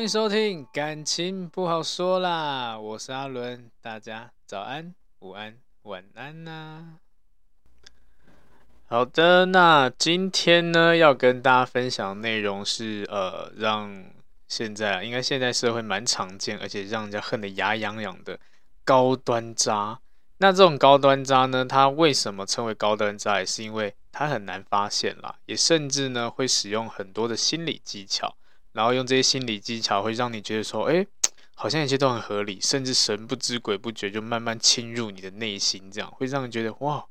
欢迎收听，感情不好说啦，我是阿伦，大家早安、午安、晚安呐、好的，那今天呢要跟大家分享的内容是，呃，让现在应该现在社会蛮常见，而且让人家恨得牙痒痒的高端渣。那这种高端渣呢，它为什么称为高端渣？也是因为它很难发现啦，也甚至呢会使用很多的心理技巧。然后用这些心理技巧，会让你觉得说，哎，好像一切都很合理，甚至神不知鬼不觉就慢慢侵入你的内心，这样会让你觉得，哇，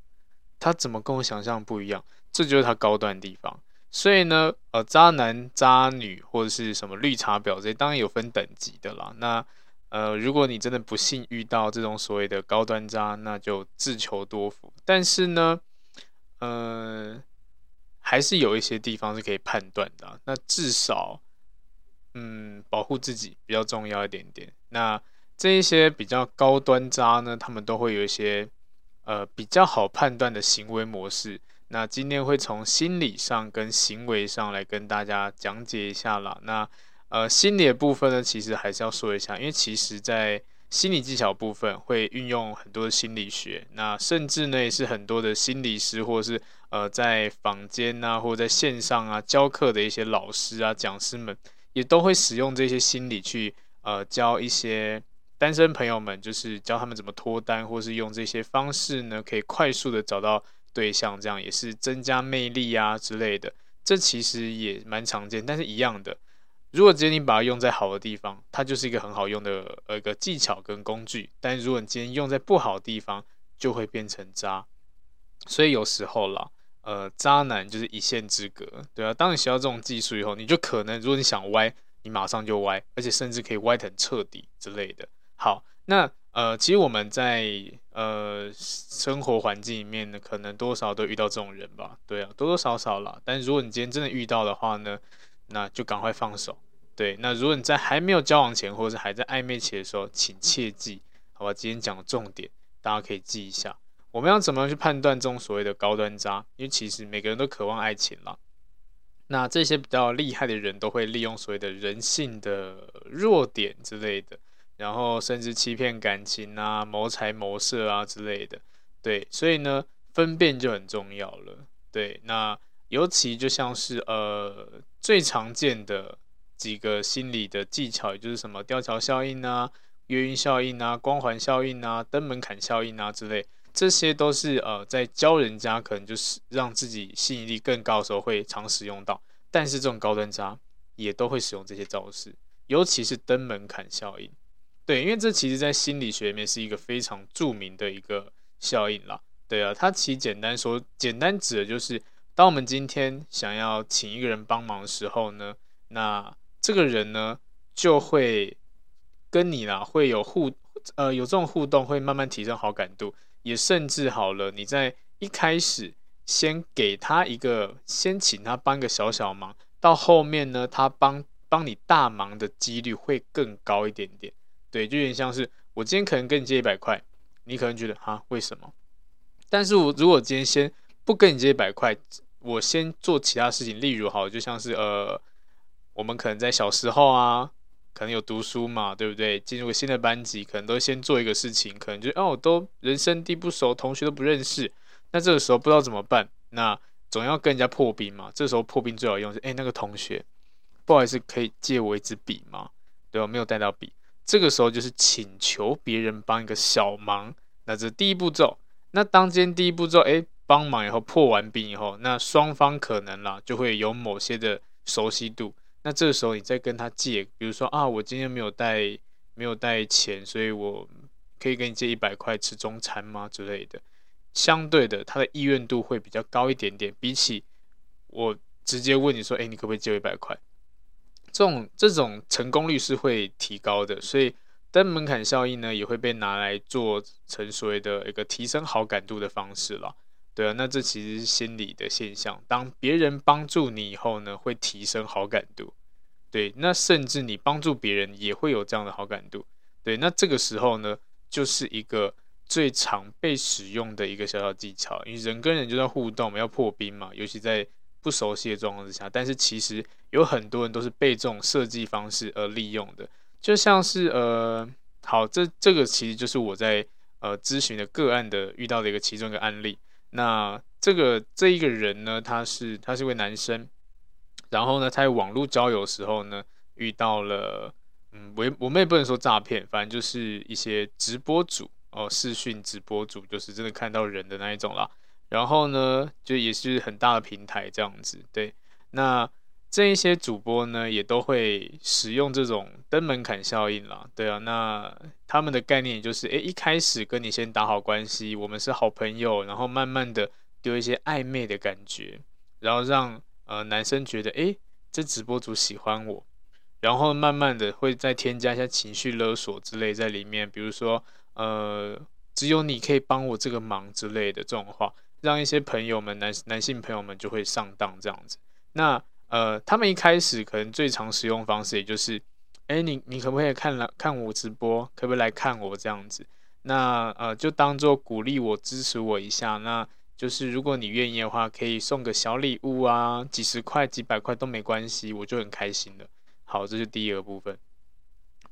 他怎么跟我想象不一样？这就是他高端的地方。所以呢，呃，渣男、渣女或者是什么绿茶婊这些，当然有分等级的啦。那呃，如果你真的不幸遇到这种所谓的高端渣，那就自求多福。但是呢，呃，还是有一些地方是可以判断的。那至少。嗯，保护自己比较重要一点点。那这一些比较高端渣呢，他们都会有一些呃比较好判断的行为模式。那今天会从心理上跟行为上来跟大家讲解一下啦。那呃心理的部分呢，其实还是要说一下，因为其实在心理技巧部分会运用很多的心理学，那甚至呢也是很多的心理师或者是呃在坊间啊或者在线上啊教课的一些老师啊讲师们。也都会使用这些心理去呃教一些单身朋友们，就是教他们怎么脱单，或是用这些方式呢，可以快速的找到对象，这样也是增加魅力啊之类的。这其实也蛮常见，但是一样的，如果今天你把它用在好的地方，它就是一个很好用的呃一个技巧跟工具；但如果你今天用在不好的地方，就会变成渣。所以有时候啦。呃，渣男就是一线之隔，对啊。当你学到这种技术以后，你就可能，如果你想歪，你马上就歪，而且甚至可以歪得很彻底之类的。好，那呃，其实我们在呃生活环境里面呢，可能多少都遇到这种人吧，对啊，多多少少啦。但如果你今天真的遇到的话呢，那就赶快放手。对，那如果你在还没有交往前，或者是还在暧昧期的时候，请切记，好吧？今天讲的重点，大家可以记一下。我们要怎么样去判断这种所谓的高端渣？因为其实每个人都渴望爱情啦。那这些比较厉害的人都会利用所谓的人性的弱点之类的，然后甚至欺骗感情啊、谋财谋色啊之类的。对，所以呢，分辨就很重要了。对，那尤其就像是呃最常见的几个心理的技巧，也就是什么吊桥效应啊、月晕效应啊、光环效应啊、登门槛效应啊之类。这些都是呃，在教人家可能就是让自己吸引力更高的时候会常使用到，但是这种高端渣也都会使用这些招式，尤其是登门槛效应。对，因为这其实在心理学里面是一个非常著名的一个效应啦。对啊，它其实简单说，简单指的就是，当我们今天想要请一个人帮忙的时候呢，那这个人呢就会跟你啦，会有互呃有这种互动，会慢慢提升好感度。也甚至好了，你在一开始先给他一个，先请他帮个小小忙，到后面呢，他帮帮你大忙的几率会更高一点点。对，就有点像是我今天可能跟你借一百块，你可能觉得啊，为什么？但是我如果今天先不跟你借一百块，我先做其他事情，例如好，就像是呃，我们可能在小时候啊。可能有读书嘛，对不对？进入新的班级，可能都先做一个事情，可能就哦，都人生地不熟，同学都不认识。那这个时候不知道怎么办，那总要跟人家破冰嘛。这时候破冰最好用是，哎，那个同学，不好意思，可以借我一支笔吗？对我？没有带到笔，这个时候就是请求别人帮一个小忙。那这是第一步骤。那当今天第一步骤，哎，帮忙以后破完冰以后，那双方可能啦就会有某些的熟悉度。那这个时候你再跟他借，比如说啊，我今天没有带没有带钱，所以我可以跟你借一百块吃中餐吗之类的。相对的，他的意愿度会比较高一点点，比起我直接问你说，哎，你可不可以借我一百块？这种这种成功率是会提高的，所以登门槛效应呢，也会被拿来做成所谓的一个提升好感度的方式了。对啊，那这其实是心理的现象。当别人帮助你以后呢，会提升好感度。对，那甚至你帮助别人也会有这样的好感度。对，那这个时候呢，就是一个最常被使用的一个小小技巧。因为人跟人就在互动，要破冰嘛，尤其在不熟悉的状况之下。但是其实有很多人都是被这种设计方式而利用的。就像是呃，好，这这个其实就是我在呃咨询的个案的遇到的一个其中一个案例。那这个这一个人呢，他是他是一位男生，然后呢，他在网络交友时候呢，遇到了，嗯，我我们也不能说诈骗，反正就是一些直播主哦，视讯直播主，就是真的看到人的那一种啦。然后呢，就也是很大的平台这样子，对，那。这一些主播呢，也都会使用这种登门槛效应啦，对啊，那他们的概念就是，诶，一开始跟你先打好关系，我们是好朋友，然后慢慢的丢一些暧昧的感觉，然后让呃男生觉得，诶，这直播主喜欢我，然后慢慢的会再添加一些情绪勒索之类在里面，比如说，呃，只有你可以帮我这个忙之类的这种话，让一些朋友们男男性朋友们就会上当这样子，那。呃，他们一开始可能最常使用方式，也就是，哎，你你可不可以看来看我直播，可不可以来看我这样子？那呃，就当做鼓励我、支持我一下。那就是如果你愿意的话，可以送个小礼物啊，几十块、几百块都没关系，我就很开心了。好，这是第一个部分，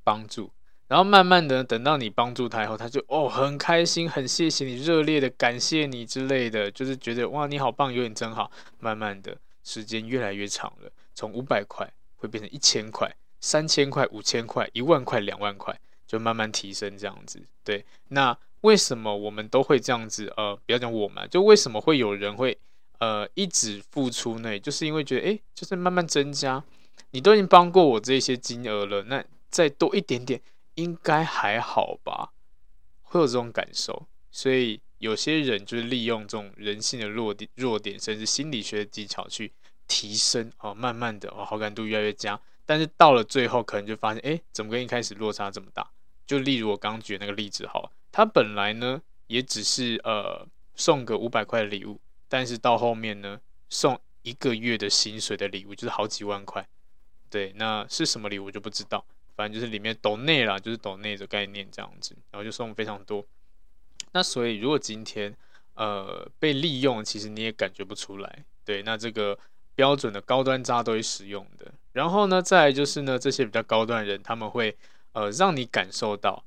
帮助。然后慢慢的等到你帮助他以后，他就哦很开心，很谢谢你，热烈的感谢你之类的，就是觉得哇你好棒，有你真好。慢慢的。时间越来越长了，从五百块会变成一千块、三千块、五千块、一万块、两万块，就慢慢提升这样子。对，那为什么我们都会这样子？呃，不要讲我们，就为什么会有人会呃一直付出呢？就是因为觉得，诶，就是慢慢增加，你都已经帮过我这些金额了，那再多一点点应该还好吧？会有这种感受，所以。有些人就是利用这种人性的弱点、弱点，甚至心理学的技巧去提升哦，慢慢的哦，好感度越来越佳。但是到了最后，可能就发现，哎，怎么跟一开始落差这么大？就例如我刚举的那个例子，好，他本来呢也只是呃送个五百块的礼物，但是到后面呢送一个月的薪水的礼物，就是好几万块。对，那是什么礼物就不知道，反正就是里面抖内啦，就是抖内的概念这样子，然后就送非常多。那所以，如果今天，呃，被利用，其实你也感觉不出来，对。那这个标准的高端渣都会使用的。然后呢，再就是呢，这些比较高端人，他们会，呃，让你感受到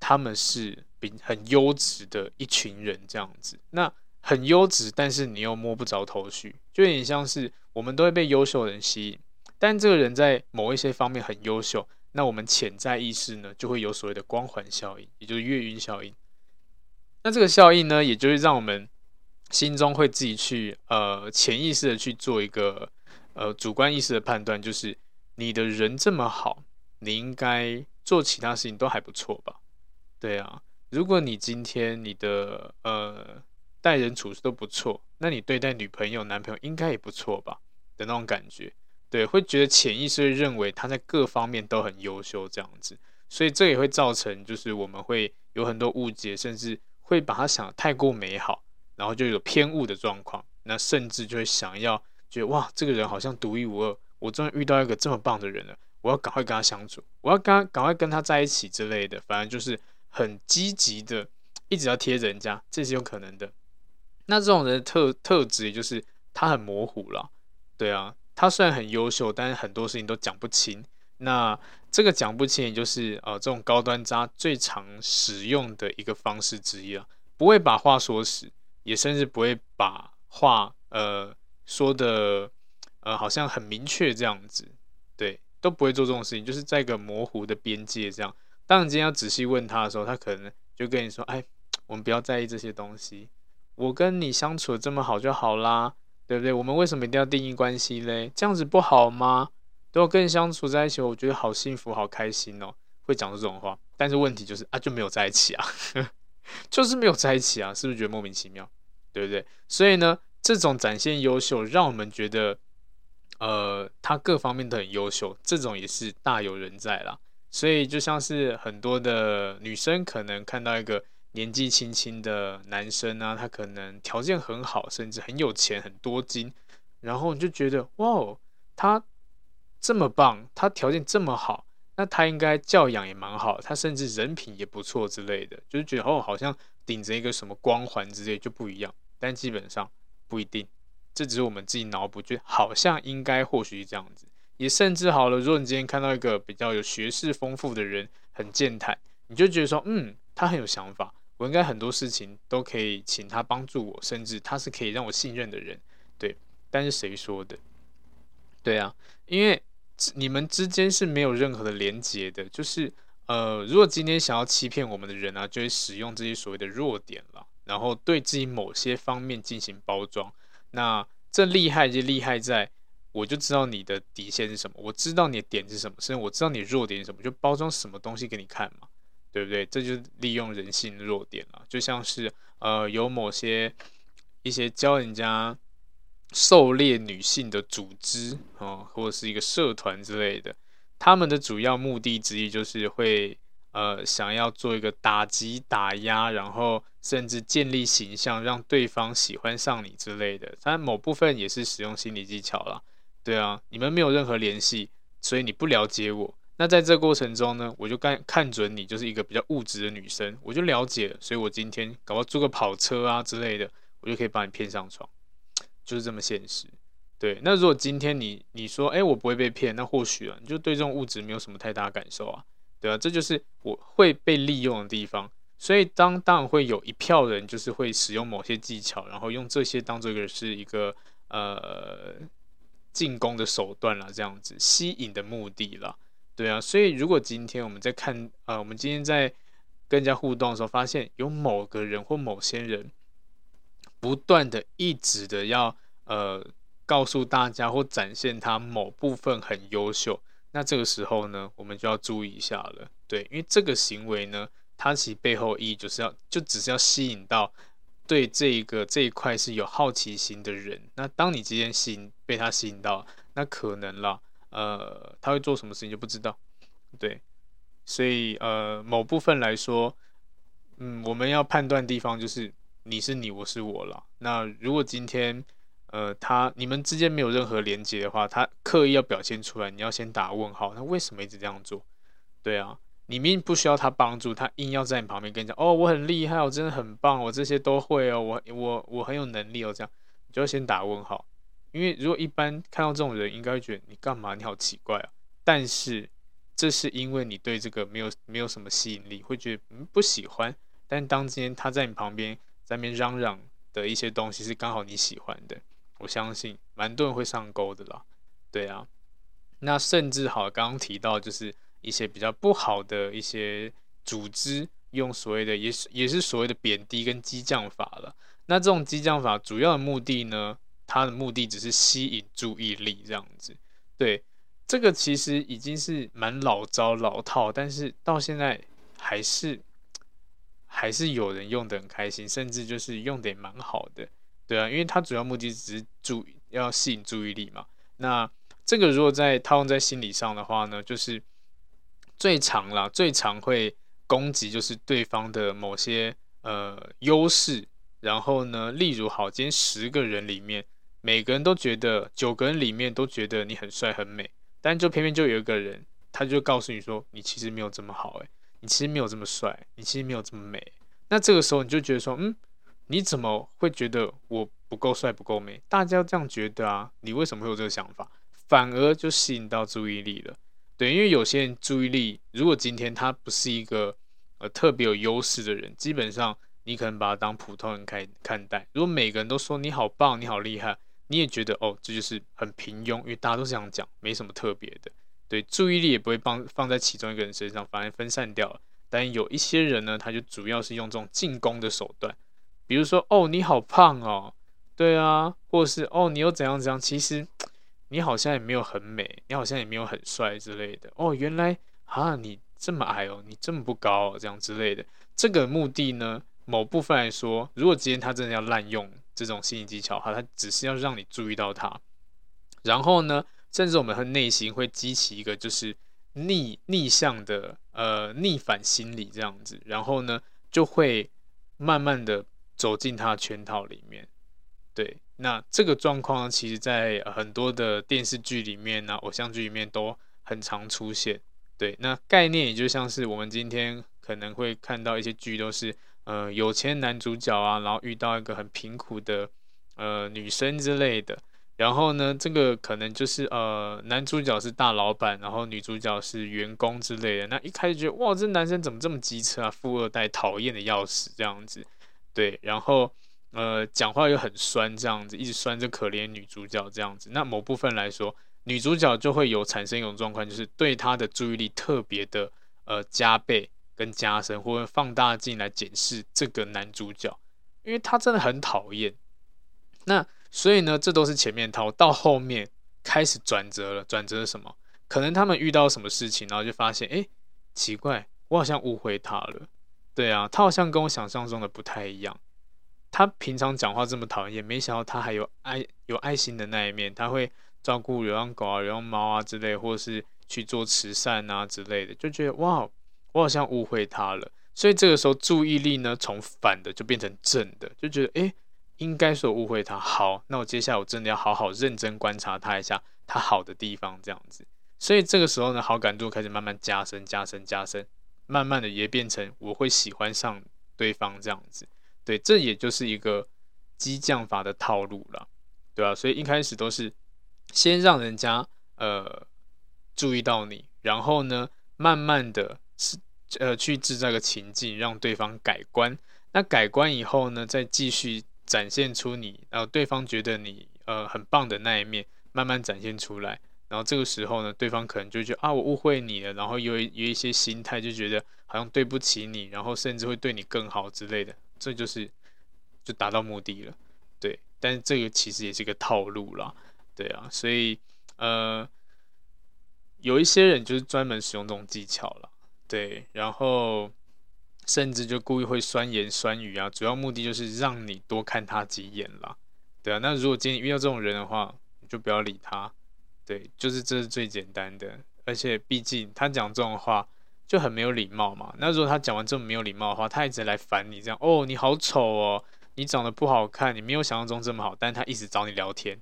他们是比很优质的一群人这样子。那很优质，但是你又摸不着头绪，就有点像是我们都会被优秀人吸引，但这个人在某一些方面很优秀，那我们潜在意识呢，就会有所谓的光环效应，也就是月晕效应。那这个效应呢，也就是让我们心中会自己去呃潜意识的去做一个呃主观意识的判断，就是你的人这么好，你应该做其他事情都还不错吧？对啊，如果你今天你的呃待人处事都不错，那你对待女朋友、男朋友应该也不错吧？的那种感觉，对，会觉得潜意识会认为他在各方面都很优秀这样子，所以这也会造成就是我们会有很多误解，甚至。会把它想得太过美好，然后就有偏误的状况，那甚至就会想要觉得哇，这个人好像独一无二，我终于遇到一个这么棒的人了，我要赶快跟他相处，我要跟他赶快跟他在一起之类的，反正就是很积极的，一直要贴着人家，这是有可能的。那这种人的特特质，也就是他很模糊了，对啊，他虽然很优秀，但是很多事情都讲不清。那这个讲不清，也就是呃，这种高端渣最常使用的一个方式之一了，不会把话说死，也甚至不会把话呃说的呃好像很明确这样子，对，都不会做这种事情，就是在一个模糊的边界这样。当你今天要仔细问他的时候，他可能就跟你说：“哎，我们不要在意这些东西，我跟你相处的这么好就好啦，对不对？我们为什么一定要定义关系嘞？这样子不好吗？都跟你相处在一起，我觉得好幸福、好开心哦。”会讲这种话，但是问题就是啊，就没有在一起啊，就是没有在一起啊，是不是觉得莫名其妙？对不对？所以呢，这种展现优秀，让我们觉得，呃，他各方面都很优秀，这种也是大有人在啦。所以就像是很多的女生可能看到一个年纪轻轻的男生啊，他可能条件很好，甚至很有钱、很多金，然后你就觉得哇哦，他这么棒，他条件这么好。那他应该教养也蛮好，他甚至人品也不错之类的，就是觉得哦，好像顶着一个什么光环之类就不一样，但基本上不一定，这只是我们自己脑补，觉得好像应该或许这样子，也甚至好了。如果你今天看到一个比较有学识丰富的人，很健谈，你就觉得说，嗯，他很有想法，我应该很多事情都可以请他帮助我，甚至他是可以让我信任的人，对。但是谁说的？对啊，因为。你们之间是没有任何的连接的，就是呃，如果今天想要欺骗我们的人啊，就会使用这些所谓的弱点了，然后对自己某些方面进行包装。那这厉害就厉害在，我就知道你的底线是什么，我知道你的点是什么，甚至我知道你弱点是什么，就包装什么东西给你看嘛，对不对？这就是利用人性弱点了，就像是呃，有某些一些教人家。狩猎女性的组织哦，或者是一个社团之类的，他们的主要目的之一就是会呃想要做一个打击、打压，然后甚至建立形象，让对方喜欢上你之类的。当然某部分也是使用心理技巧啦。对啊，你们没有任何联系，所以你不了解我。那在这过程中呢，我就看看准你就是一个比较物质的女生，我就了解了，所以我今天搞个租个跑车啊之类的，我就可以把你骗上床。就是这么现实，对。那如果今天你你说，哎，我不会被骗，那或许啊，你就对这种物质没有什么太大感受啊，对啊，这就是我会被利用的地方。所以当当然会有一票人，就是会使用某些技巧，然后用这些当做一个是一个呃进攻的手段啦，这样子吸引的目的啦，对啊。所以如果今天我们在看，呃，我们今天在跟人家互动的时候，发现有某个人或某些人。不断的、一直的要呃告诉大家或展现他某部分很优秀，那这个时候呢，我们就要注意一下了，对，因为这个行为呢，它其实背后意义就是要就只是要吸引到对这一个这一块是有好奇心的人。那当你今天吸引被他吸引到，那可能啦，呃，他会做什么事情就不知道，对，所以呃某部分来说，嗯，我们要判断地方就是。你是你，我是我了。那如果今天，呃，他你们之间没有任何连接的话，他刻意要表现出来，你要先打问号。那为什么一直这样做？对啊，你明明不需要他帮助，他硬要在你旁边跟你讲，哦，我很厉害，我真的很棒，我这些都会哦，我我我很有能力哦，这样你就要先打问号。因为如果一般看到这种人，应该会觉得你干嘛？你好奇怪啊。但是这是因为你对这个没有没有什么吸引力，会觉得嗯不喜欢。但当今天他在你旁边。在那边嚷嚷的一些东西是刚好你喜欢的，我相信蛮多人会上钩的啦。对啊，那甚至好，刚刚提到就是一些比较不好的一些组织，用所谓的也是也是所谓的贬低跟激将法了。那这种激将法主要的目的呢，它的目的只是吸引注意力这样子。对，这个其实已经是蛮老招老套，但是到现在还是。还是有人用得很开心，甚至就是用得也蛮好的，对啊，因为它主要目的只是注要吸引注意力嘛。那这个如果在套用在心理上的话呢，就是最常啦，最常会攻击就是对方的某些呃优势。然后呢，例如好，今天十个人里面，每个人都觉得九个人里面都觉得你很帅很美，但就偏偏就有一个人，他就告诉你说，你其实没有这么好，诶。你其实没有这么帅，你其实没有这么美。那这个时候你就觉得说，嗯，你怎么会觉得我不够帅、不够美？大家这样觉得啊，你为什么会有这个想法？反而就吸引到注意力了。对，因为有些人注意力，如果今天他不是一个呃特别有优势的人，基本上你可能把他当普通人看看待。如果每个人都说你好棒，你好厉害，你也觉得哦，这就是很平庸，因为大家都这样讲，没什么特别的。对，注意力也不会放放在其中一个人身上，反而分散掉了。但有一些人呢，他就主要是用这种进攻的手段，比如说哦，你好胖哦，对啊，或者是哦，你又怎样怎样，其实你好像也没有很美，你好像也没有很帅之类的。哦，原来啊，你这么矮哦，你这么不高哦，这样之类的。这个目的呢，某部分来说，如果今天他真的要滥用这种心理技巧的话，他只是要让你注意到他，然后呢，甚至我们和内心会激起一个就是逆逆向的呃逆反心理这样子，然后呢，就会慢慢的走进他的圈套里面。对，那这个状况其实在很多的电视剧里面呢、啊，偶像剧里面都很常出现。对，那概念也就像是我们今天可能会看到一些剧，都是呃有钱男主角啊，然后遇到一个很贫苦的呃女生之类的，然后呢，这个可能就是呃男主角是大老板，然后女主角是员工之类的。那一开始觉得哇，这男生怎么这么机车啊，富二代，讨厌的要死这样子。对，然后呃讲话又很酸这样子，一直酸着可怜女主角这样子。那某部分来说。女主角就会有产生一种状况，就是对他的注意力特别的呃加倍跟加深，或者放大镜来检视这个男主角，因为他真的很讨厌。那所以呢，这都是前面套，到后面开始转折了。转折是什么？可能他们遇到什么事情，然后就发现，哎，奇怪，我好像误会他了。对啊，他好像跟我想象中的不太一样。他平常讲话这么讨厌，没想到他还有爱有爱心的那一面，他会。照顾流浪狗啊、流浪猫啊之类，或是去做慈善啊之类的，就觉得哇，我好像误会他了。所以这个时候注意力呢，从反的就变成正的，就觉得诶，应该是我误会他。好，那我接下来我真的要好好认真观察他一下，他好的地方这样子。所以这个时候呢，好感度开始慢慢加深、加深、加深，慢慢的也变成我会喜欢上对方这样子。对，这也就是一个激将法的套路了，对吧？所以一开始都是。先让人家呃注意到你，然后呢，慢慢的是呃去制造个情境，让对方改观。那改观以后呢，再继续展现出你然后对方觉得你呃很棒的那一面，慢慢展现出来。然后这个时候呢，对方可能就觉得啊我误会你了，然后有有一些心态就觉得好像对不起你，然后甚至会对你更好之类的。这就是就达到目的了，对。但是这个其实也是一个套路啦。对啊，所以呃，有一些人就是专门使用这种技巧了，对，然后甚至就故意会酸言酸语啊，主要目的就是让你多看他几眼啦，对啊。那如果今天遇到这种人的话，你就不要理他，对，就是这是最简单的。而且毕竟他讲这种话就很没有礼貌嘛。那如果他讲完这么没有礼貌的话，他一直来烦你，这样哦，你好丑哦，你长得不好看，你没有想象中这么好，但他一直找你聊天。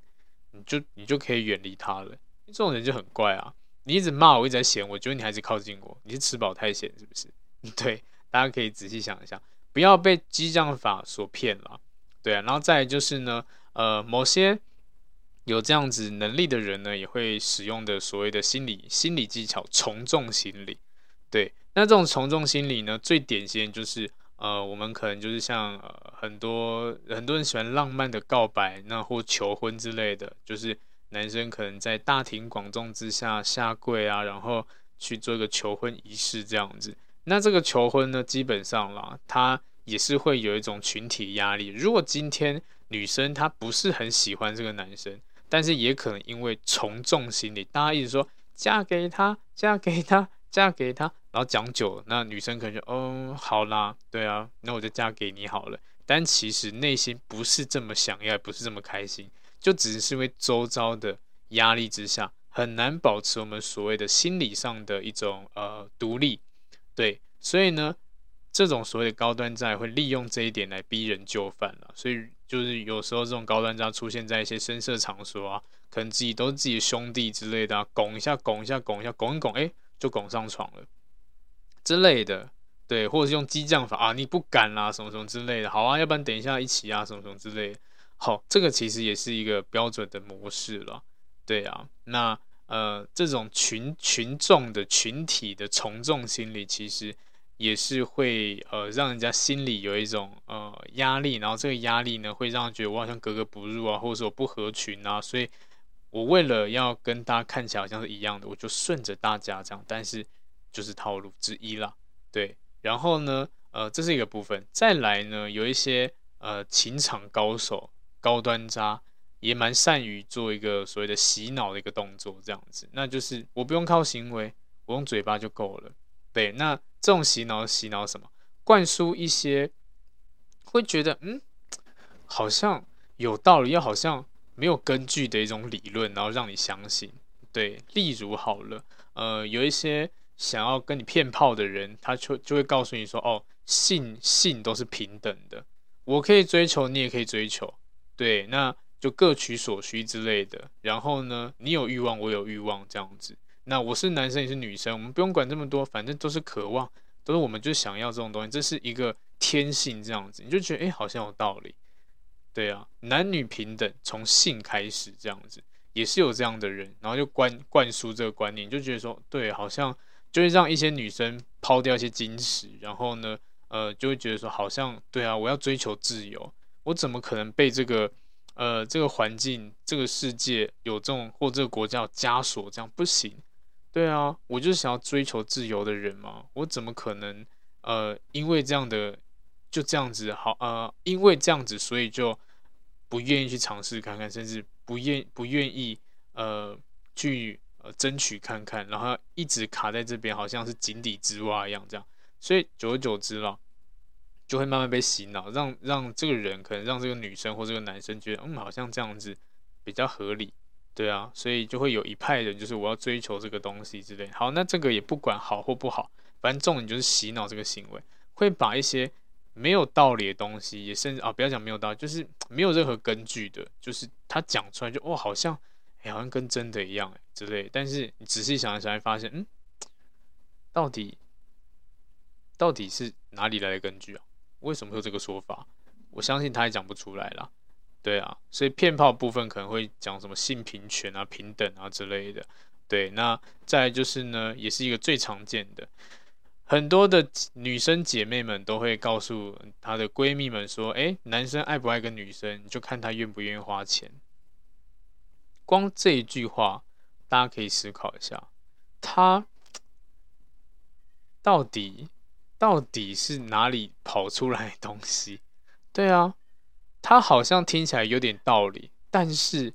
你就你就可以远离他了，这种人就很怪啊！你一直骂我，一直在嫌我，觉得你还是靠近我，你是吃饱太闲是不是？对，大家可以仔细想一下，不要被激将法所骗了。对啊，然后再就是呢，呃，某些有这样子能力的人呢，也会使用的所谓的心理心理技巧——从众心理。对，那这种从众心理呢，最典型就是。呃，我们可能就是像呃很多很多人喜欢浪漫的告白，那或求婚之类的，就是男生可能在大庭广众之下下跪啊，然后去做一个求婚仪式这样子。那这个求婚呢，基本上啦，他也是会有一种群体压力。如果今天女生她不是很喜欢这个男生，但是也可能因为从众心理，大家一直说嫁给他，嫁给他，嫁给他。然后讲久了，那女生可能就，哦，好啦，对啊，那我就嫁给你好了。但其实内心不是这么想要，也不是这么开心，就只是因为周遭的压力之下，很难保持我们所谓的心理上的一种呃独立。对，所以呢，这种所谓的高端债会利用这一点来逼人就范了。所以就是有时候这种高端债出现在一些声色场所啊，可能自己都是自己的兄弟之类的啊，拱一下，拱一下，拱一下，拱一拱，哎，就拱上床了。之类的，对，或者是用激将法啊，你不敢啦，什么什么之类的，好啊，要不然等一下一起啊，什么什么之类，好，这个其实也是一个标准的模式了，对啊，那呃，这种群群众的群体的从众心理，其实也是会呃让人家心里有一种呃压力，然后这个压力呢会让人觉得我好像格格不入啊，或者说不合群啊，所以我为了要跟大家看起来好像是一样的，我就顺着大家这样，但是就是套路之一啦，对。然后呢，呃，这是一个部分，再来呢，有一些呃情场高手、高端渣。也蛮善于做一个所谓的洗脑的一个动作，这样子，那就是我不用靠行为，我用嘴巴就够了。对，那这种洗脑洗脑什么？灌输一些会觉得嗯，好像有道理，又好像没有根据的一种理论，然后让你相信。对，例如好了，呃，有一些想要跟你骗炮的人，他就就会告诉你说，哦，性性都是平等的，我可以追求，你也可以追求。对，那。就各取所需之类的，然后呢，你有欲望，我有欲望，这样子。那我是男生，你是女生，我们不用管这么多，反正都是渴望，都是我们就想要这种东西，这是一个天性，这样子，你就觉得诶，好像有道理。对啊，男女平等，从性开始，这样子也是有这样的人，然后就灌灌输这个观念，就觉得说，对，好像就会让一些女生抛掉一些矜持，然后呢，呃，就会觉得说，好像对啊，我要追求自由，我怎么可能被这个。呃，这个环境、这个世界有这种或这个国家有枷锁，这样不行。对啊，我就是想要追求自由的人嘛，我怎么可能呃，因为这样的就这样子好呃，因为这样子，所以就不愿意去尝试看看，甚至不愿不愿意呃去呃争取看看，然后一直卡在这边，好像是井底之蛙一样这样。所以久而久之了。就会慢慢被洗脑，让让这个人可能让这个女生或这个男生觉得，嗯，好像这样子比较合理，对啊，所以就会有一派人就是我要追求这个东西之类。好，那这个也不管好或不好，反正重点就是洗脑这个行为，会把一些没有道理的东西，也甚至啊，不要讲没有道理，就是没有任何根据的，就是他讲出来就哦，好像哎，好像跟真的一样哎之类。但是你仔细想一想，会发现，嗯，到底到底是哪里来的根据啊？为什么会有这个说法？我相信他也讲不出来啦。对啊，所以骗炮部分可能会讲什么性平权啊、平等啊之类的。对，那再就是呢，也是一个最常见的，很多的女生姐妹们都会告诉她的闺蜜们说：“诶，男生爱不爱个女生，你就看他愿不愿意花钱。”光这一句话，大家可以思考一下，他到底？到底是哪里跑出来的东西？对啊，他好像听起来有点道理，但是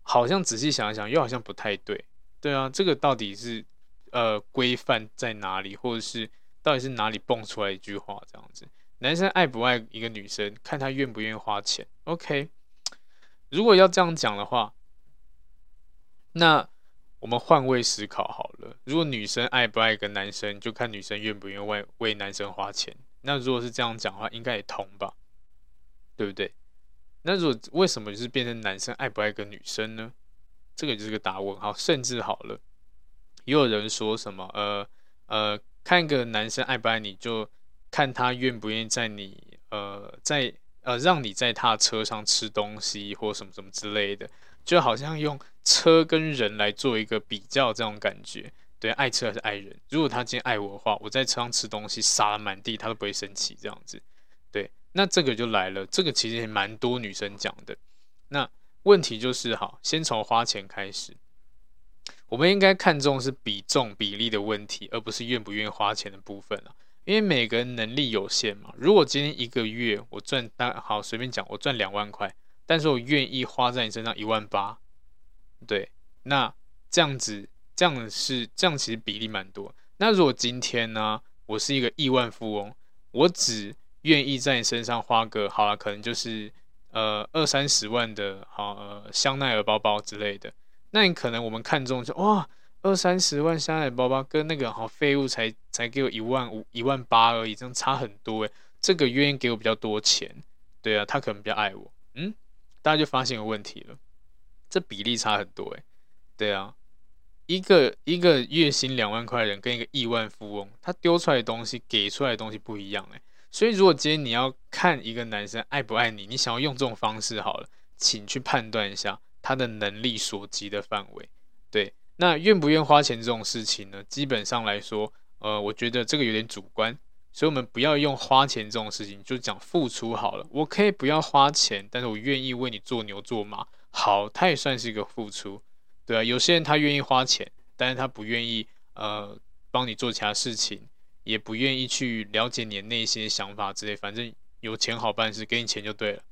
好像仔细想一想，又好像不太对。对啊，这个到底是呃规范在哪里，或者是到底是哪里蹦出来一句话这样子？男生爱不爱一个女生，看他愿不愿意花钱。OK，如果要这样讲的话，那。我们换位思考好了，如果女生爱不爱一个男生，就看女生愿不愿意为为男生花钱。那如果是这样讲的话，应该也通吧？对不对？那如果为什么就是变成男生爱不爱一个女生呢？这个就是个大问号。甚至好了，也有人说什么呃呃，看一个男生爱不爱你，就看他愿不愿意在你呃在呃让你在他车上吃东西或什么什么之类的。就好像用车跟人来做一个比较，这种感觉，对，爱车还是爱人？如果他今天爱我的话，我在车上吃东西撒了满地，他都不会生气，这样子，对。那这个就来了，这个其实也蛮多女生讲的。那问题就是，好，先从花钱开始，我们应该看重是比重比例的问题，而不是愿不愿意花钱的部分啊。因为每个人能力有限嘛。如果今天一个月我赚单，好，随便讲，我赚两万块。但是我愿意花在你身上一万八，对，那这样子，这样是这样，其实比例蛮多。那如果今天呢，我是一个亿万富翁，我只愿意在你身上花个好了，可能就是呃二三十万的好呃香奈儿包包之类的。那你可能我们看中就哇二三十万香奈儿包包跟那个好废物才才给我一万五一万八而已，这样差很多诶。这个愿意给我比较多钱，对啊，他可能比较爱我，嗯。大家就发现个问题了，这比例差很多诶，对啊，一个一个月薪两万块的人跟一个亿万富翁，他丢出来的东西给出来的东西不一样诶。所以如果今天你要看一个男生爱不爱你，你想要用这种方式好了，请去判断一下他的能力所及的范围。对，那愿不愿花钱这种事情呢？基本上来说，呃，我觉得这个有点主观，所以我们不要用花钱这种事情，就讲付出好了。我可以不要花钱，但是我愿意为你做牛做马，好，他也算是一个付出，对啊。有些人他愿意花钱，但是他不愿意呃帮你做其他事情，也不愿意去了解你的内心想法之类，反正有钱好办事，给你钱就对了，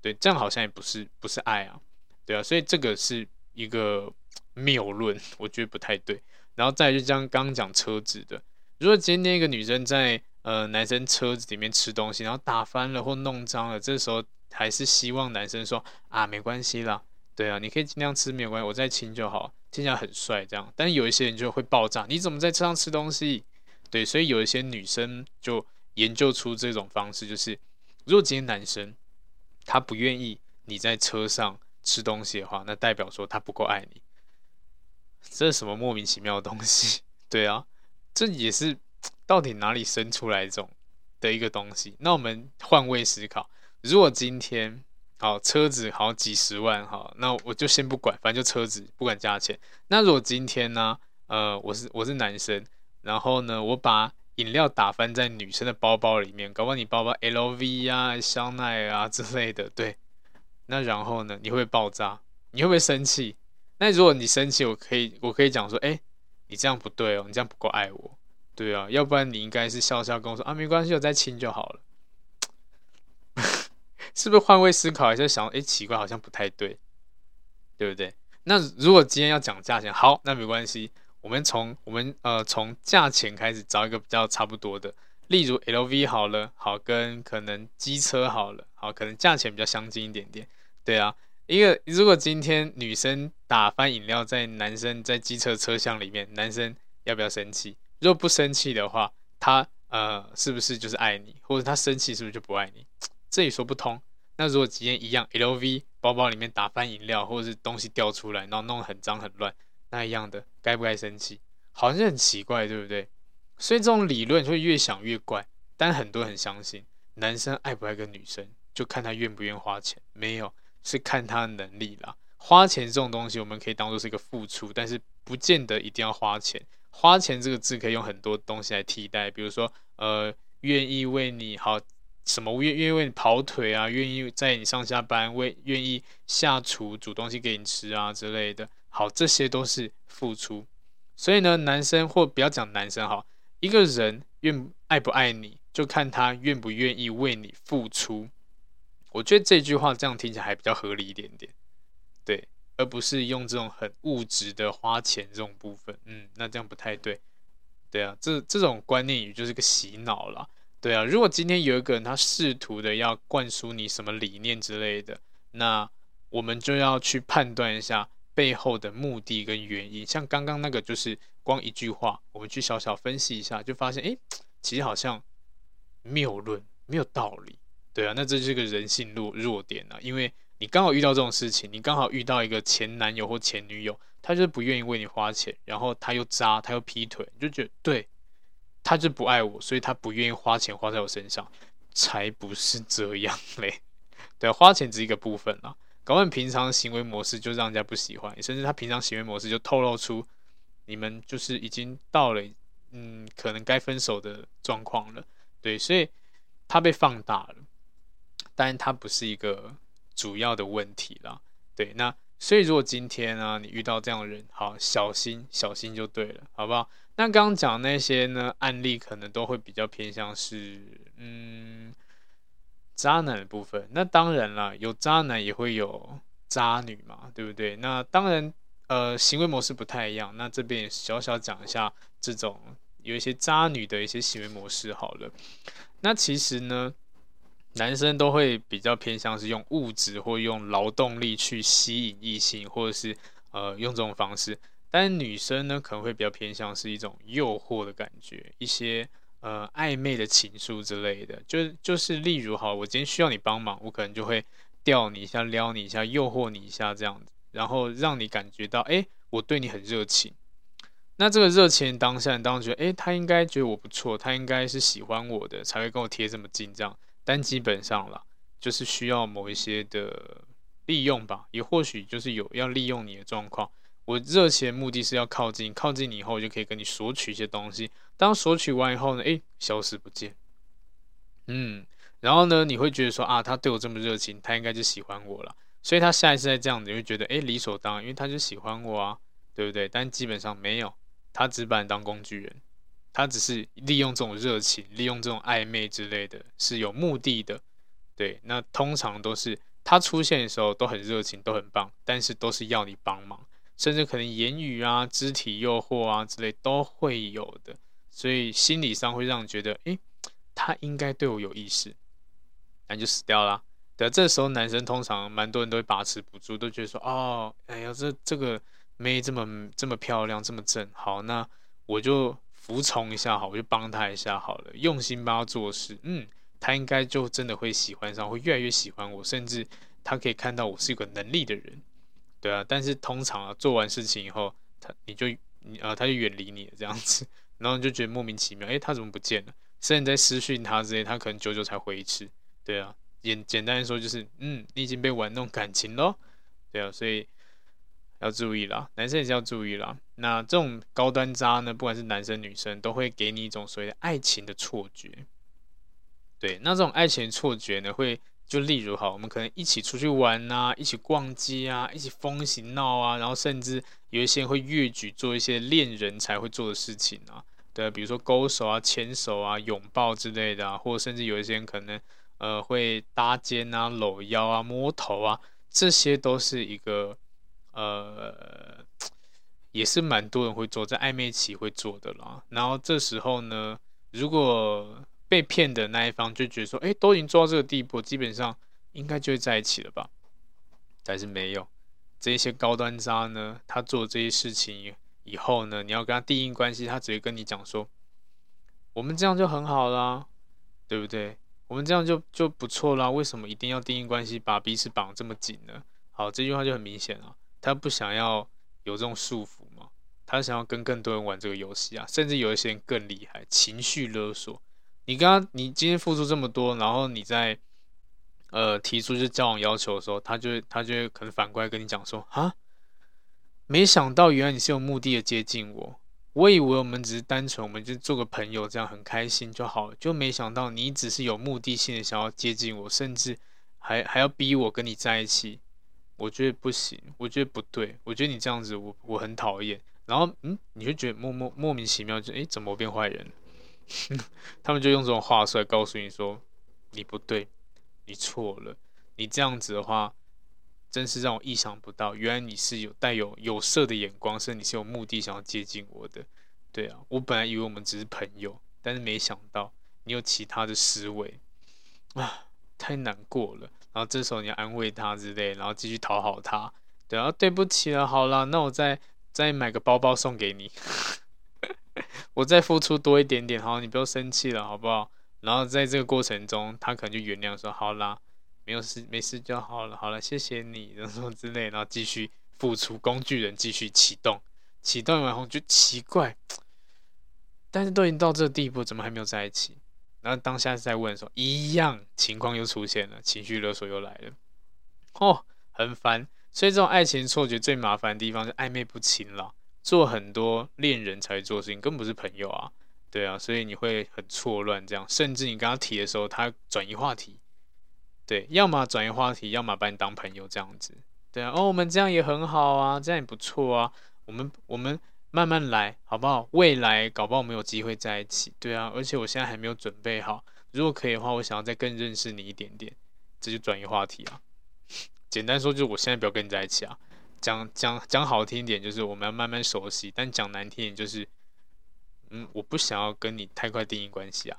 对，这样好像也不是不是爱啊，对啊，所以这个是一个。谬论，我觉得不太对。然后再就像刚刚讲车子的，如果今天一个女生在呃男生车子里面吃东西，然后打翻了或弄脏了，这时候还是希望男生说啊没关系啦，对啊，你可以尽量吃没有关系，我再亲就好，听起来很帅这样。但是有一些人就会爆炸，你怎么在车上吃东西？对，所以有一些女生就研究出这种方式，就是如果今天男生他不愿意你在车上吃东西的话，那代表说他不够爱你。这是什么莫名其妙的东西？对啊，这也是到底哪里生出来这种的一个东西？那我们换位思考，如果今天好车子好几十万好，那我就先不管，反正就车子不管价钱。那如果今天呢，呃，我是我是男生，然后呢，我把饮料打翻在女生的包包里面，搞不好你包包 LV 啊、香奈啊 之类的，对，那然后呢，你会不会爆炸？你会不会生气？那如果你生气，我可以，我可以讲说，哎、你这样不对哦，你这样不够爱我，对啊，要不然你应该是笑笑跟我说啊，没关系，我再亲就好了，是不是换位思考一下，想，哎、奇怪，好像不太对，对不对？那如果今天要讲价钱，好，那没关系，我们从我们呃从价钱开始找一个比较差不多的，例如 LV 好了，好跟可能机车好了，好可能价钱比较相近一点点，对啊。一个，如果今天女生打翻饮料在男生在机车车厢里面，男生要不要生气？如果不生气的话，他呃是不是就是爱你？或者他生气是不是就不爱你？这也说不通。那如果今天一样，LV 包包里面打翻饮料，或者是东西掉出来，然后弄得很脏很乱，那一样的，该不该生气？好像很奇怪，对不对？所以这种理论会越想越怪，但很多人很相信，男生爱不爱个女生，就看他愿不愿意花钱，没有。是看他的能力啦，花钱这种东西，我们可以当做是一个付出，但是不见得一定要花钱。花钱这个字可以用很多东西来替代，比如说，呃，愿意为你好什么，愿愿意为你跑腿啊，愿意在你上下班为愿意下厨煮东西给你吃啊之类的，好，这些都是付出。所以呢，男生或不要讲男生哈，一个人愿爱不爱你，就看他愿不愿意为你付出。我觉得这句话这样听起来还比较合理一点点，对，而不是用这种很物质的花钱这种部分，嗯，那这样不太对，对啊，这这种观念语就是个洗脑啦，对啊，如果今天有一个人他试图的要灌输你什么理念之类的，那我们就要去判断一下背后的目的跟原因，像刚刚那个就是光一句话，我们去小小分析一下，就发现，诶，其实好像谬论，没有道理。对啊，那这就是个人性弱弱点啊，因为你刚好遇到这种事情，你刚好遇到一个前男友或前女友，他就是不愿意为你花钱，然后他又渣，他又劈腿，你就觉得对，他就不爱我，所以他不愿意花钱花在我身上，才不是这样嘞。对，花钱只是一个部分啊，搞不好平常行为模式就让人家不喜欢，甚至他平常行为模式就透露出你们就是已经到了嗯可能该分手的状况了，对，所以他被放大了。但他不是一个主要的问题啦，对，那所以如果今天呢，你遇到这样的人，好，小心小心就对了，好不好？那刚刚讲那些呢案例，可能都会比较偏向是，嗯，渣男的部分。那当然啦，有渣男也会有渣女嘛，对不对？那当然，呃，行为模式不太一样。那这边也小小讲一下这种有一些渣女的一些行为模式好了。那其实呢。男生都会比较偏向是用物质或用劳动力去吸引异性，或者是呃用这种方式。但是女生呢，可能会比较偏向是一种诱惑的感觉，一些呃暧昧的情愫之类的。就就是例如哈，我今天需要你帮忙，我可能就会吊你一下，撩你一下，诱惑你一下这样子，然后让你感觉到，哎，我对你很热情。那这个热情当下，你当然觉得，哎，他应该觉得我不错，他应该是喜欢我的，才会跟我贴这么近这样。但基本上啦，就是需要某一些的利用吧，也或许就是有要利用你的状况。我热情的目的是要靠近，靠近你以后，我就可以跟你索取一些东西。当索取完以后呢，诶，消失不见。嗯，然后呢，你会觉得说啊，他对我这么热情，他应该就喜欢我了。所以他下一次再这样子，你会觉得诶，理所当然，因为他就喜欢我啊，对不对？但基本上没有，他只把你当工具人，他只是利用这种热情，利用这种暧昧之类的，是有目的的。对，那通常都是他出现的时候都很热情，都很棒，但是都是要你帮忙，甚至可能言语啊、肢体诱惑啊之类都会有的。所以心理上会让你觉得，诶，他应该对我有意思，那就死掉了。对，这时候男生通常蛮多人都会把持不住，都觉得说，哦，哎呀，这这个妹这么这么漂亮，这么正，好，那我就服从一下，好，我就帮他一下好了，用心帮他做事，嗯，他应该就真的会喜欢上，会越来越喜欢我，甚至他可以看到我是一个能力的人，对啊。但是通常啊，做完事情以后，他你就你啊，他就远离你了，这样子。然后你就觉得莫名其妙，诶，他怎么不见了？甚至你在私讯他之类，他可能久久才回一次。对啊，简简单说就是，嗯，你已经被玩弄感情咯。对啊，所以要注意啦，男生也是要注意啦。那这种高端渣呢，不管是男生女生，都会给你一种所谓的爱情的错觉。对，那这种爱情错觉呢，会。就例如哈，我们可能一起出去玩啊，一起逛街啊，一起疯行闹啊，然后甚至有一些会越举做一些恋人才会做的事情啊，对，比如说勾手啊、牵手啊、拥抱之类的啊，或者甚至有一些人可能呃会搭肩啊、搂腰啊、摸头啊，这些都是一个呃，也是蛮多人会做，在暧昧期会做的啦。然后这时候呢，如果被骗的那一方就觉得说，哎，都已经做到这个地步，基本上应该就会在一起了吧？但是没有，这些高端渣呢，他做这些事情以后呢，你要跟他定义关系，他只会跟你讲说，我们这样就很好啦，对不对？我们这样就就不错啦，为什么一定要定义关系，把彼此绑这么紧呢？好，这句话就很明显啊，他不想要有这种束缚嘛，他想要跟更多人玩这个游戏啊，甚至有一些人更厉害，情绪勒索。你刚刚你今天付出这么多，然后你在呃提出这交往要求的时候，他就他就可能反过来跟你讲说啊，没想到原来你是有目的的接近我，我以为我们只是单纯我们就做个朋友这样很开心就好了，就没想到你只是有目的性的想要接近我，甚至还还要逼我跟你在一起，我觉得不行，我觉得不对，我觉得你这样子我我很讨厌，然后嗯，你就觉得莫莫莫名其妙就诶，怎么我变坏人了？他们就用这种话术来告诉你说：“你不对，你错了，你这样子的话，真是让我意想不到。原来你是有带有有色的眼光，是你是有目的想要接近我的。对啊，我本来以为我们只是朋友，但是没想到你有其他的思维 啊，太难过了。然后这时候你要安慰他之类，然后继续讨好他。对啊，对不起了，好了，那我再再买个包包送给你。”我再付出多一点点，好，你不要生气了，好不好？然后在这个过程中，他可能就原谅说：“好啦，没有事，没事就好了，好了，谢谢你，然后之类，然后继续付出，工具人继续启动，启动完后就奇怪，但是都已经到这个地步，怎么还没有在一起？然后当下在问的时候，一样情况又出现了，情绪勒索又来了，哦，很烦。所以这种爱情错觉最麻烦的地方是暧昧不清了。做很多恋人才做的事情，根本不是朋友啊，对啊，所以你会很错乱，这样，甚至你跟他提的时候，他转移话题，对，要么转移话题，要么把你当朋友这样子，对啊，哦，我们这样也很好啊，这样也不错啊，我们我们慢慢来，好不好？未来搞不好我们有机会在一起，对啊，而且我现在还没有准备好，如果可以的话，我想要再更认识你一点点，这就转移话题啊，简单说就是我现在不要跟你在一起啊。讲讲讲好听一点，就是我们要慢慢熟悉；但讲难听点，就是，嗯，我不想要跟你太快定义关系啊，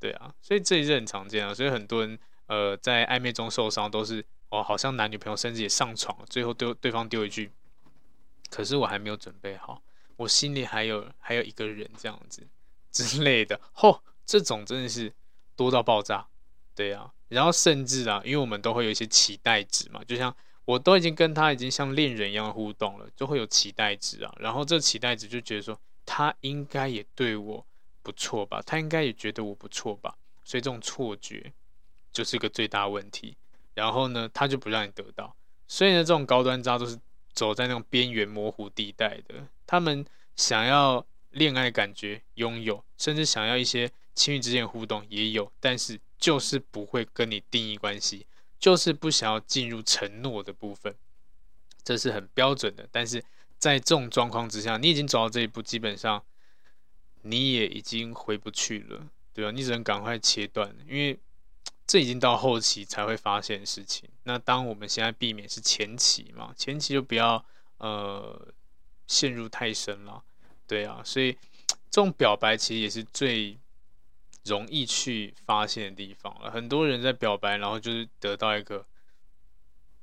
对啊，所以这也是很常见啊。所以很多人呃在暧昧中受伤，都是哦，好像男女朋友甚至也上床，最后对对方丢一句，可是我还没有准备好，我心里还有还有一个人这样子 之类的，嚯，这种真的是多到爆炸，对啊，然后甚至啊，因为我们都会有一些期待值嘛，就像。我都已经跟他已经像恋人一样互动了，就会有期待值啊。然后这期待值就觉得说，他应该也对我不错吧，他应该也觉得我不错吧。所以这种错觉就是个最大问题。然后呢，他就不让你得到。所以呢，这种高端渣都是走在那种边缘模糊地带的，他们想要恋爱感觉拥有，甚至想要一些亲密之间的互动也有，但是就是不会跟你定义关系，就是不想要进入承诺的部分，这是很标准的。但是在这种状况之下，你已经走到这一步，基本上你也已经回不去了，对吧？你只能赶快切断，因为。这已经到后期才会发现事情。那当我们现在避免是前期嘛，前期就不要呃陷入太深了，对啊。所以 这种表白其实也是最容易去发现的地方了。很多人在表白，然后就是得到一个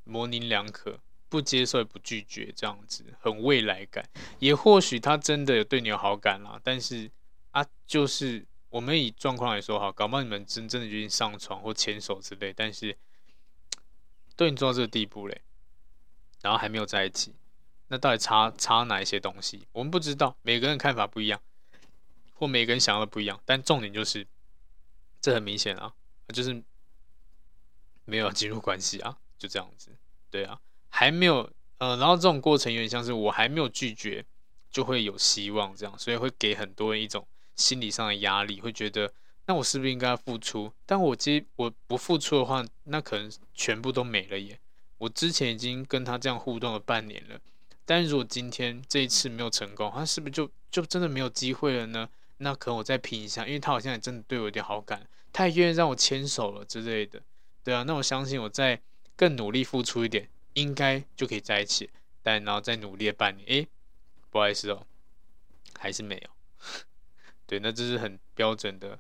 模棱两可，不接受也不拒绝这样子，很未来感。也或许他真的有对你有好感啦，但是啊，就是。我们以状况来说哈，搞不好你们真正的决定上床或牵手之类，但是都已经做到这个地步嘞，然后还没有在一起，那到底差差哪一些东西？我们不知道，每个人看法不一样，或每个人想要的不一样。但重点就是，这很明显啊，就是没有进入关系啊，就这样子，对啊，还没有呃，然后这种过程有点像是我还没有拒绝，就会有希望这样，所以会给很多人一种。心理上的压力，会觉得那我是不是应该付出？但我接我不付出的话，那可能全部都没了耶。我之前已经跟他这样互动了半年了，但是如果今天这一次没有成功，他是不是就就真的没有机会了呢？那可能我再拼一下，因为他好像也真的对我有点好感，他也愿意让我牵手了之类的。对啊，那我相信我再更努力付出一点，应该就可以在一起。但然后再努力了半年，诶，不好意思哦，还是没有。对，那这是很标准的，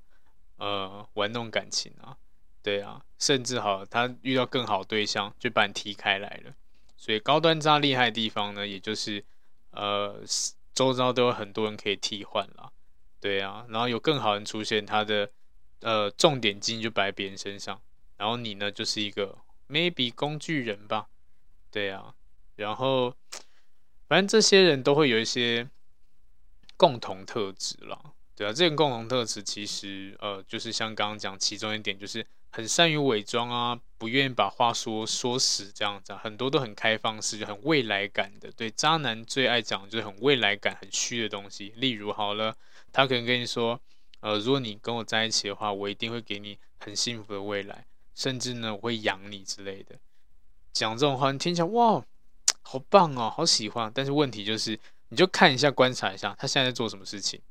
呃，玩弄感情啊，对啊，甚至好，他遇到更好对象，就把你踢开来了。所以高端渣厉害的地方呢，也就是，呃，周遭都有很多人可以替换了，对啊，然后有更好的人出现，他的呃重点基因就摆在别人身上，然后你呢就是一个 maybe 工具人吧，对啊，然后反正这些人都会有一些共同特质了。对啊，这个共同特质其实，呃，就是像刚刚讲其中一点，就是很善于伪装啊，不愿意把话说说死这样子，很多都很开放式，就很未来感的。对，渣男最爱讲就是很未来感、很虚的东西。例如，好了，他可能跟你说，呃，如果你跟我在一起的话，我一定会给你很幸福的未来，甚至呢，我会养你之类的。讲这种话，你听起来哇，好棒哦，好喜欢。但是问题就是，你就看一下、观察一下，他现在在做什么事情。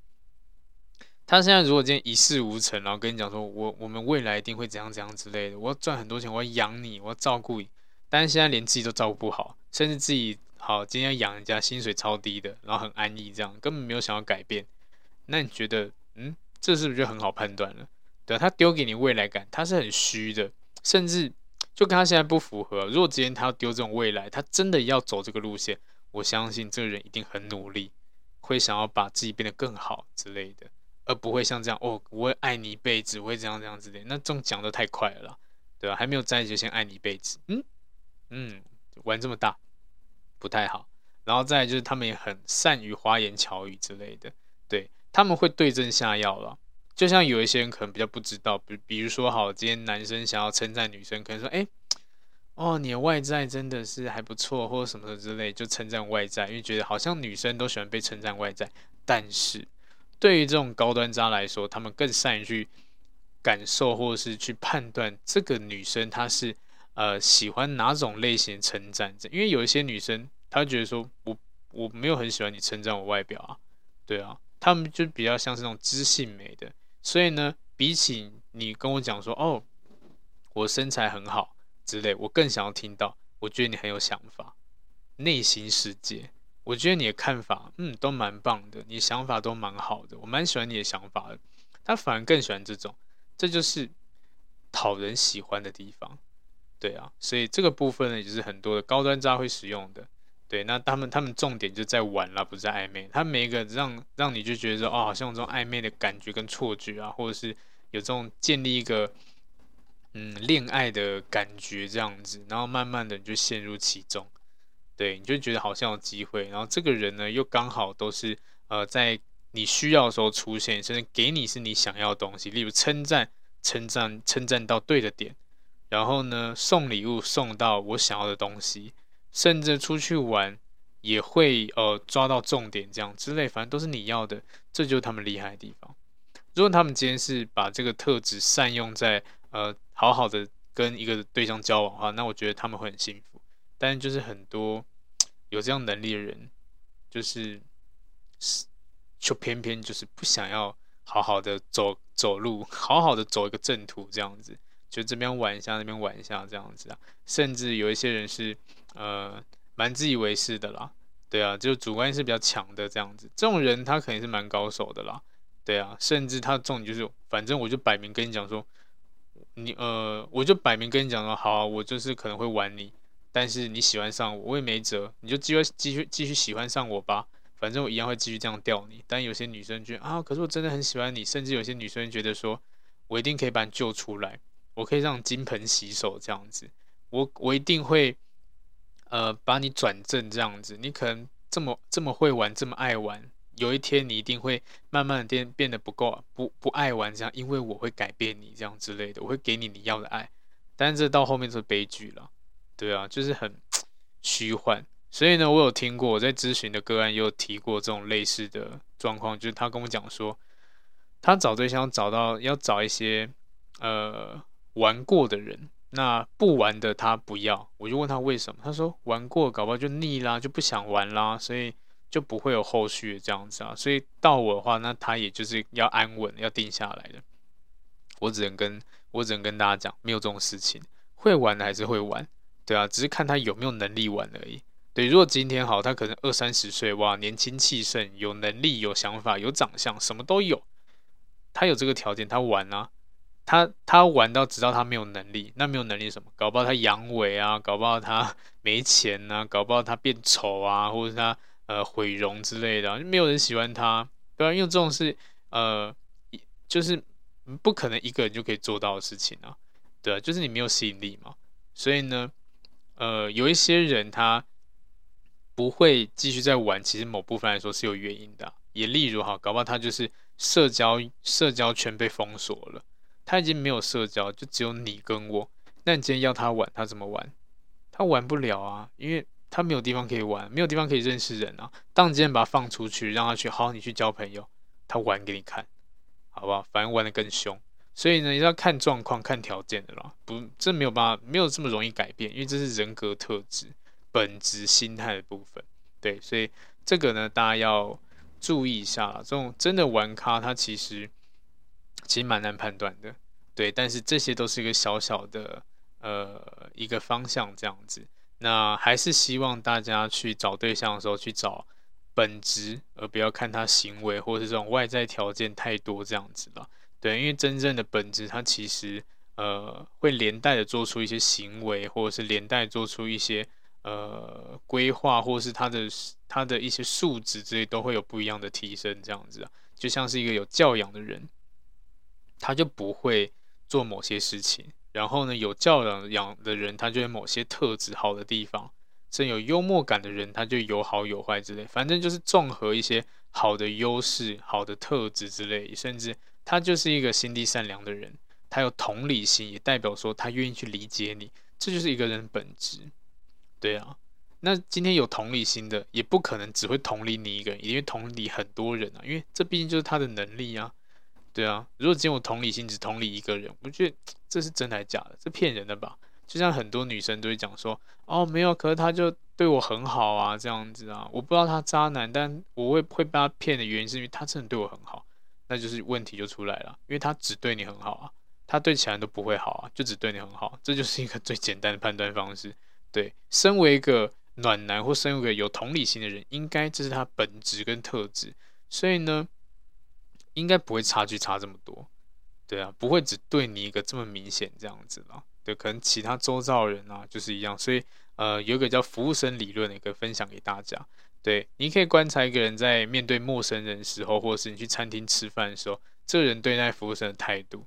他现在如果今天一事无成，然后跟你讲说，我我们未来一定会怎样怎样之类的，我要赚很多钱，我要养你，我要照顾你，但是现在连自己都照顾不好，甚至自己好今天要养人家，薪水超低的，然后很安逸这样，根本没有想要改变，那你觉得，嗯，这是不是就很好判断了？对啊，他丢给你未来感，他是很虚的，甚至就跟他现在不符合。如果今天他要丢这种未来，他真的要走这个路线，我相信这个人一定很努力，会想要把自己变得更好之类的。而不会像这样哦，我会爱你一辈子，我会这样这样子的。那这种讲的太快了，对吧？还没有在一起就先爱你一辈子，嗯嗯，玩这么大不太好。然后再就是他们也很善于花言巧语之类的，对，他们会对症下药了。就像有一些人可能比较不知道，比比如说好，今天男生想要称赞女生，可能说，哎，哦，你的外在真的是还不错，或者什么的之类，就称赞外在，因为觉得好像女生都喜欢被称赞外在，但是。对于这种高端渣来说，他们更善于去感受或者是去判断这个女生她是呃喜欢哪种类型的称赞。因为有一些女生她觉得说我我没有很喜欢你称赞我外表啊，对啊，他们就比较像是那种知性美的。所以呢，比起你跟我讲说哦我身材很好之类，我更想要听到我觉得你很有想法，内心世界。我觉得你的看法，嗯，都蛮棒的，你想法都蛮好的，我蛮喜欢你的想法的。他反而更喜欢这种，这就是讨人喜欢的地方，对啊。所以这个部分呢，也是很多的高端渣会使用的。对，那他们他们重点就在玩啦，不是在暧昧。他每一个让让你就觉得说，哦，好像有这种暧昧的感觉跟错觉啊，或者是有这种建立一个嗯恋爱的感觉这样子，然后慢慢的你就陷入其中。对，你就觉得好像有机会，然后这个人呢，又刚好都是呃，在你需要的时候出现，甚至给你是你想要的东西，例如称赞、称赞、称赞到对的点，然后呢，送礼物送到我想要的东西，甚至出去玩，也会呃抓到重点这样之类，反正都是你要的，这就是他们厉害的地方。如果他们今天是把这个特质善用在呃好好的跟一个对象交往的话，那我觉得他们会很幸福。但是就是很多有这样能力的人，就是就偏偏就是不想要好好的走走路，好好的走一个正途这样子，就这边玩一下，那边玩一下这样子啊。甚至有一些人是呃蛮自以为是的啦，对啊，就主观是比较强的这样子，这种人他肯定是蛮高手的啦。对啊，甚至他的重点就是，反正我就摆明跟你讲说，你呃，我就摆明跟你讲说，好，我就是可能会玩你，但是你喜欢上我，我也没辙，你就继续继续继续喜欢上我吧，反正我一样会继续这样钓你。但有些女生觉得啊，可是我真的很喜欢你，甚至有些女生觉得说，我一定可以把你救出来，我可以让金盆洗手这样子，我我一定会呃把你转正这样子，你可能这么这么会玩，这么爱玩。有一天你一定会慢慢的变变得不够不不爱玩这样，因为我会改变你这样之类的，我会给你你要的爱，但是这到后面就是悲剧了，对啊，就是很虚幻。所以呢，我有听过我在咨询的个案也有提过这种类似的状况，就是他跟我讲说，他找对象找到要找一些呃玩过的人，那不玩的他不要，我就问他为什么，他说玩过搞不好就腻啦，就不想玩啦，所以。就不会有后续这样子啊，所以到我的话，那他也就是要安稳，要定下来的。我只能跟我只能跟大家讲，没有这种事情，会玩的还是会玩，对啊，只是看他有没有能力玩而已。对，如果今天好，他可能二三十岁，哇，年轻气盛，有能力、有想法、有长相，什么都有，他有这个条件，他玩啊，他他玩到直到他没有能力，那没有能力什么？搞不好他阳痿啊，搞不好他没钱啊，搞不好他变丑啊，或者是他。呃，毁容之类的，没有人喜欢他，对吧？因为这种事，呃，就是不可能一个人就可以做到的事情啊，对啊，就是你没有吸引力嘛。所以呢，呃，有一些人他不会继续在玩，其实某部分来说是有原因的。也例如哈，搞不好他就是社交社交圈被封锁了，他已经没有社交，就只有你跟我。那你今天要他玩，他怎么玩？他玩不了啊，因为。他没有地方可以玩，没有地方可以认识人啊。当你今天把他放出去，让他去，好，你去交朋友，他玩给你看，好不好？反正玩的更凶。所以呢，你要看状况、看条件的啦。不，这没有办法，没有这么容易改变，因为这是人格特质、本质、心态的部分。对，所以这个呢，大家要注意一下啦。这种真的玩咖，他其实其实蛮难判断的。对，但是这些都是一个小小的呃一个方向，这样子。那还是希望大家去找对象的时候去找本质，而不要看他行为或是这种外在条件太多这样子了。对，因为真正的本质，它其实呃会连带的做出一些行为，或者是连带做出一些呃规划，或者是他的他的一些素质之类都会有不一样的提升这样子啊。就像是一个有教养的人，他就不会做某些事情。然后呢，有教养养的人，他就有某些特质好的地方；真有幽默感的人，他就有好有坏之类。反正就是综合一些好的优势、好的特质之类。甚至他就是一个心地善良的人，他有同理心，也代表说他愿意去理解你。这就是一个人本质。对啊，那今天有同理心的，也不可能只会同理你一个人，因为同理很多人啊，因为这毕竟就是他的能力啊。对啊，如果今天我同理心只同理一个人，我觉得 这是真的还是假的？这骗人的吧？就像很多女生都会讲说，哦，没有，可是他就对我很好啊，这样子啊，我不知道他渣男，但我会会被他骗的原因是因为他真的对我很好，那就是问题就出来了，因为他只对你很好啊，他对其他人都不会好啊，就只对你很好，这就是一个最简单的判断方式。对，身为一个暖男或身为一个有同理心的人，应该这是他本质跟特质，所以呢。应该不会差距差这么多，对啊，不会只对你一个这么明显这样子啦，对，可能其他周遭人啊就是一样，所以呃，有一个叫服务生理论的一个分享给大家，对，你可以观察一个人在面对陌生人的时候，或者是你去餐厅吃饭的时候，这个人对待服务生的态度，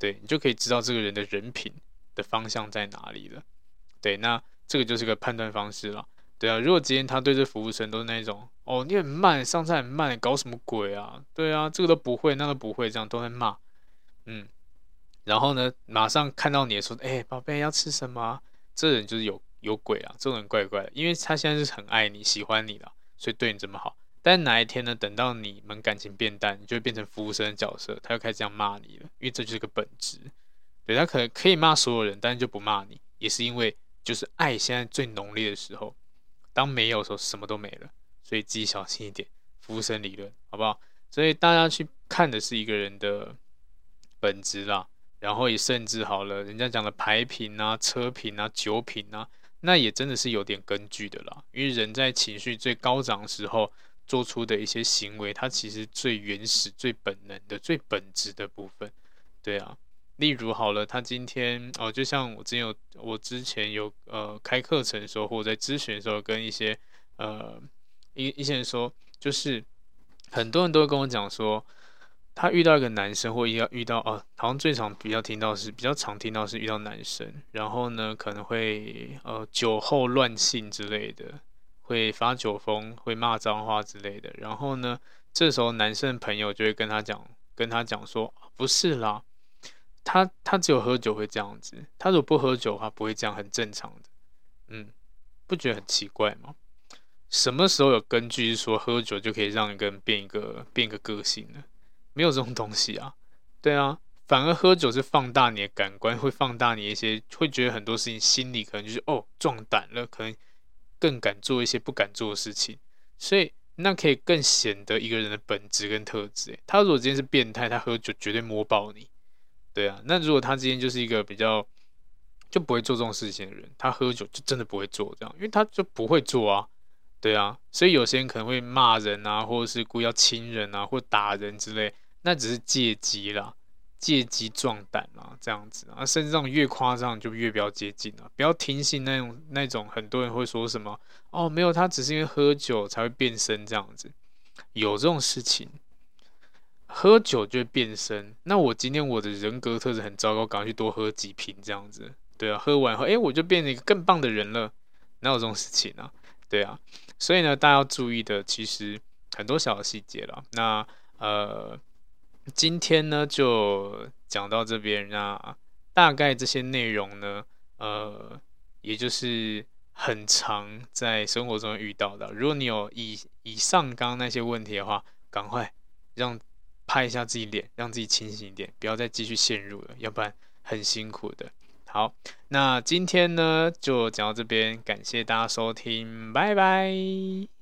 对，你就可以知道这个人的人品的方向在哪里了，对，那这个就是个判断方式了。对啊，如果今天他对这服务生都是那种，哦，你很慢，上菜很慢，搞什么鬼啊？对啊，这个都不会，那个不会，这样都在骂，嗯，然后呢，马上看到你说，哎，宝贝要吃什么？这人就是有有鬼啊，这种人怪怪的，因为他现在是很爱你、喜欢你的，所以对你这么好。但哪一天呢？等到你们感情变淡，你就会变成服务生的角色，他又开始这样骂你了，因为这就是个本质。对，他可能可以骂所有人，但是就不骂你，也是因为就是爱现在最浓烈的时候，当没有的时候，什么都没了，所以自己小心一点。服务生理论，好不好？所以大家去看的是一个人的本质啦，然后也甚至好了，人家讲的牌品啊、车品啊、酒品啊，那也真的是有点根据的啦，因为人在情绪最高涨的时候。做出的一些行为，它其实最原始、最本能的、最本质的部分，对啊。例如好了，他今天哦，就像我之前有，我之前有呃开课程的时候，或者在咨询的时候，跟一些呃一一些人说，就是很多人都会跟我讲说，他遇到一个男生，或遇到遇到哦，好像最常比较听到是比较常听到是遇到男生，然后呢可能会呃酒后乱性之类的。会发酒疯，会骂脏话之类的。然后呢，这时候男生朋友就会跟他讲，跟他讲说，不是啦，他他只有喝酒会这样子，他如果不喝酒的话不会这样，很正常的。嗯，不觉得很奇怪吗？什么时候有根据是说喝酒就可以让一个人变一个变一个个性呢？没有这种东西啊。对啊，反而喝酒是放大你的感官，会放大你一些，会觉得很多事情心里可能就是哦壮胆了，可能。更敢做一些不敢做的事情，所以那可以更显得一个人的本质跟特质。他如果今天是变态，他喝酒绝对摸爆你，对啊。那如果他今天就是一个比较就不会做这种事情的人，他喝酒就真的不会做这样，因为他就不会做啊，对啊。所以有些人可能会骂人啊，或者是故意要亲人啊，或打人之类，那只是借机啦。借机壮胆啊，这样子啊，甚至这种越夸张就越不要接近啊，不要听信那种那种很多人会说什么哦，没有，他只是因为喝酒才会变身这样子，有这种事情，喝酒就会变身。那我今天我的人格特质很糟糕，赶快去多喝几瓶这样子，对啊，喝完后，诶，我就变成一个更棒的人了，哪有这种事情啊？对啊，所以呢，大家要注意的其实很多小细节了。那呃。今天呢，就讲到这边。那大概这些内容呢，呃，也就是很常在生活中遇到的。如果你有以以上刚刚那些问题的话，赶快让拍一下自己脸，让自己清醒一点，不要再继续陷入了，要不然很辛苦的。好，那今天呢就讲到这边，感谢大家收听，拜拜。